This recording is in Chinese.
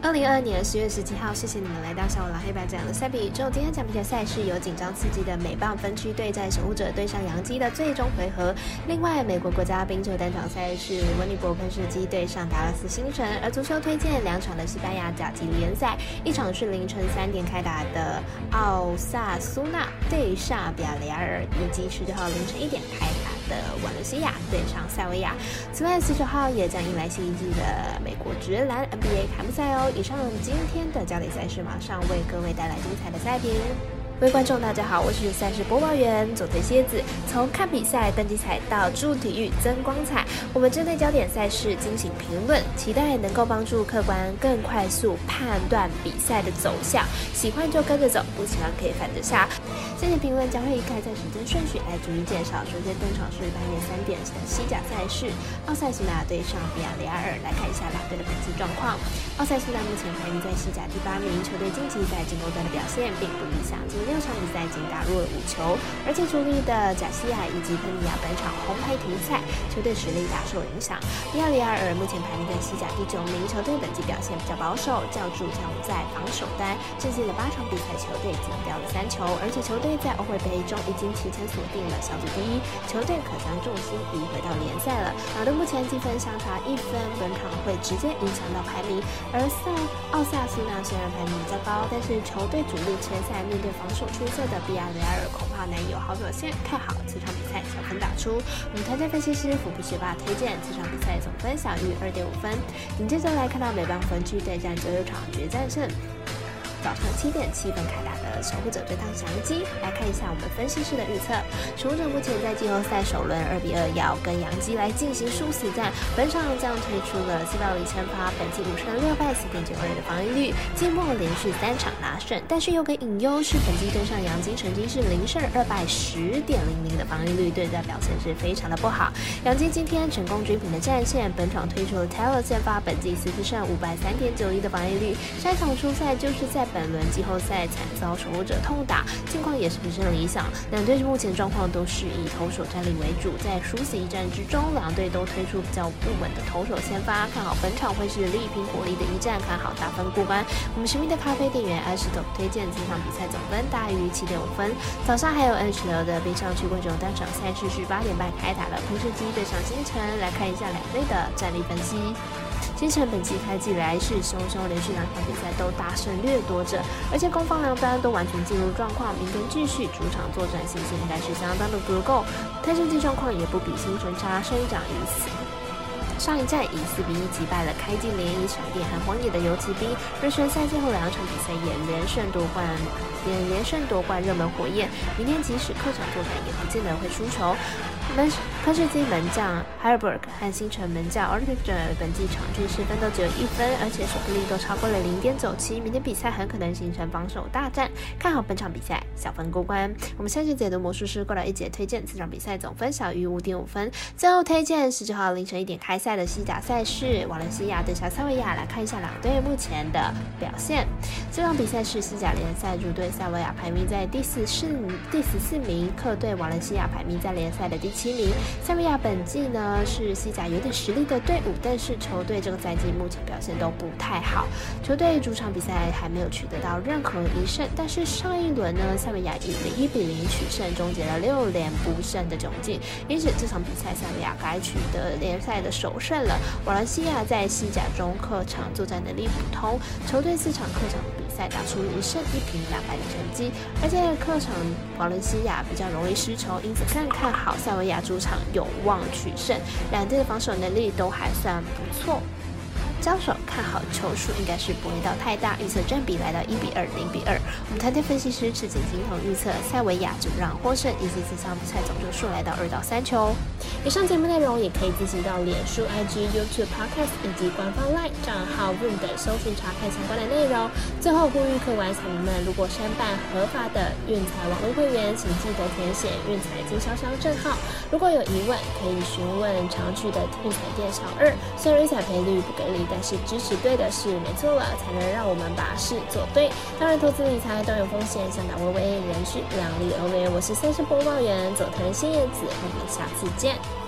二零二二年十月十七号，谢谢你们来到小五郎黑白讲的赛比宇宙。今天讲比赛赛事有紧张刺激的美棒分区对战守护者对上洋基的最终回合。另外，美国国家冰球单场赛事温尼伯喷射机对上达拉斯星辰。而足球推荐两场的西班牙甲级联赛，一场是凌晨三点开打的奥萨苏纳对上比亚雷尔，以及十九号凌晨一点开打。的瓦伦西亚对上塞维亚，此外十九号也将迎来新一季的美国职篮 NBA 开幕赛哦。以上今天的焦点赛事，马上为各位带来精彩的赛评。各位观众，大家好，我是赛事播报员佐藤蝎子。从看比赛、登机彩到助体育增光彩，我们针对焦点赛事进行评论，期待能够帮助客观更快速判断比赛的走向。喜欢就跟着走，不喜欢可以反着下。这些评论将会以开赛时间顺序来逐一介绍。首先登场是半夜三点的西甲赛事，奥塞苏纳对上比亚雷亚尔。来看一下两队的本次状况。奥塞苏纳目前排名在西甲第八名，球队近期在进攻端的表现并不理想。今六场比赛仅打入了五球，而且主力的贾西亚以及科尼亚本场红牌停赛，球队。实力大受影响。比亚里亚尔目前排名在西甲第九名，球队。本季表现比较保守，较注重在防守端。这季的八场比赛，球队。仅掉了三球，而且球队。在欧会杯中已经提前锁定了小组第一，球队。可将重心移回到联赛了。两队。目前积分相差一分，本场会直接影响到排名。而赛奥萨斯纳虽然排名较高，但是球队。主力切赛面对防守。出色的比亚雷亚尔恐怕难以有好表现，看好这场比赛小分打出。我们团队分析师福布学霸推荐这场比赛总分小于二点五分。紧接着来看到美邦分区对战九九场决战胜。早上七点七分开打的守护者对抗翔基，来看一下我们分析师的预测。守护者目前在季后赛首轮二比二要跟杨基来进行殊死战，本场将推出了四百五千发，本季五胜六败四点九二的防御率，季末连续三场拿胜。但是有个隐忧是，本季对上杨基曾经是零胜二败十点零零的防御率，对战表现是非常的不好。杨基今天成功追平了战线，本场推出了 Taylor 先发，本季四胜五败三点九一的防御率，上场出赛就是在。本轮季后赛惨遭守护者痛打，近况也是不甚理想。两队目前状况都是以投手战力为主，在殊死一战之中，两队都推出比较不稳的投手先发，看好本场会是力拼火力的一战，看好大分过关。我们神秘的咖啡店员艾石头推荐这场比赛总分大于七点五分。早上还有 N 十流的冰上曲棍球单场赛事是八点半开打的，同时机对上星辰，来看一下两队的战力分析。星辰本季开季来势汹汹，连续两场比赛都大胜掠夺者，而且攻防两端都完全进入状况。明天继续主场作战，信心应该是相当的足够。泰神季状况也不比星辰差，胜一场一四。上一战以四比一击败了开季联谊闪电和荒野的游骑兵，而选赛最后两场比赛也连胜夺冠，也连胜夺冠热门火焰。明天即使客场作战，也不见得会输球。门科士基门将 Herberg 和星辰门将 a r t e r 本季场均失分都只有一分，而且守护力都超过了零点九七。明天比赛很可能形成防守大战，看好本场比赛小分过关。我们下期解读魔术师过来一节推荐，这场比赛总分小于五点五分。最后推荐十九号凌晨一点开赛赛的西甲赛事，瓦伦西亚对上塞维亚，来看一下两队目前的表现。这场比赛是西甲联赛主队塞维亚排名在第四四第十四名，客队瓦伦西亚排名在联赛的第。七名，塞维亚本季呢是西甲有点实力的队伍，但是球队这个赛季目前表现都不太好。球队主场比赛还没有取得到任何一胜，但是上一轮呢，塞维亚以一比零取胜，终结了六连不胜的窘境。因此这场比赛塞维亚该取得联赛的首胜了。瓦伦西亚在西甲中客场作战能力普通，球队四场客场比赛打出一胜一平两败的成绩，而且客场瓦伦西亚比较容易失球，因此更看好塞维。亚主场有望取胜，两队的防守能力都还算不错。交手看好球数应该是不会到太大，预测占比来到一比二、零比二。我们团队分析师赤井金童预测塞维亚主让获胜，以及这场比赛总球数来到二到三球。以上节目内容也可以自行到脸书、IG、YouTube、Podcast 以及官方 LINE 账号 Room 等搜寻查看相关的内容。最后呼吁客官彩民们，如果申办合法的运彩网络会员，请记得填写运彩经销商证号。如果有疑问，可以询问常去的运彩店小二。虽然运彩赔率不给力。但是支持对的事没错了，才能让我们把事做对。当然，投资理财都有风险，想打微微人是量力而为。我是赛事播报员佐藤新叶子，我们下次见。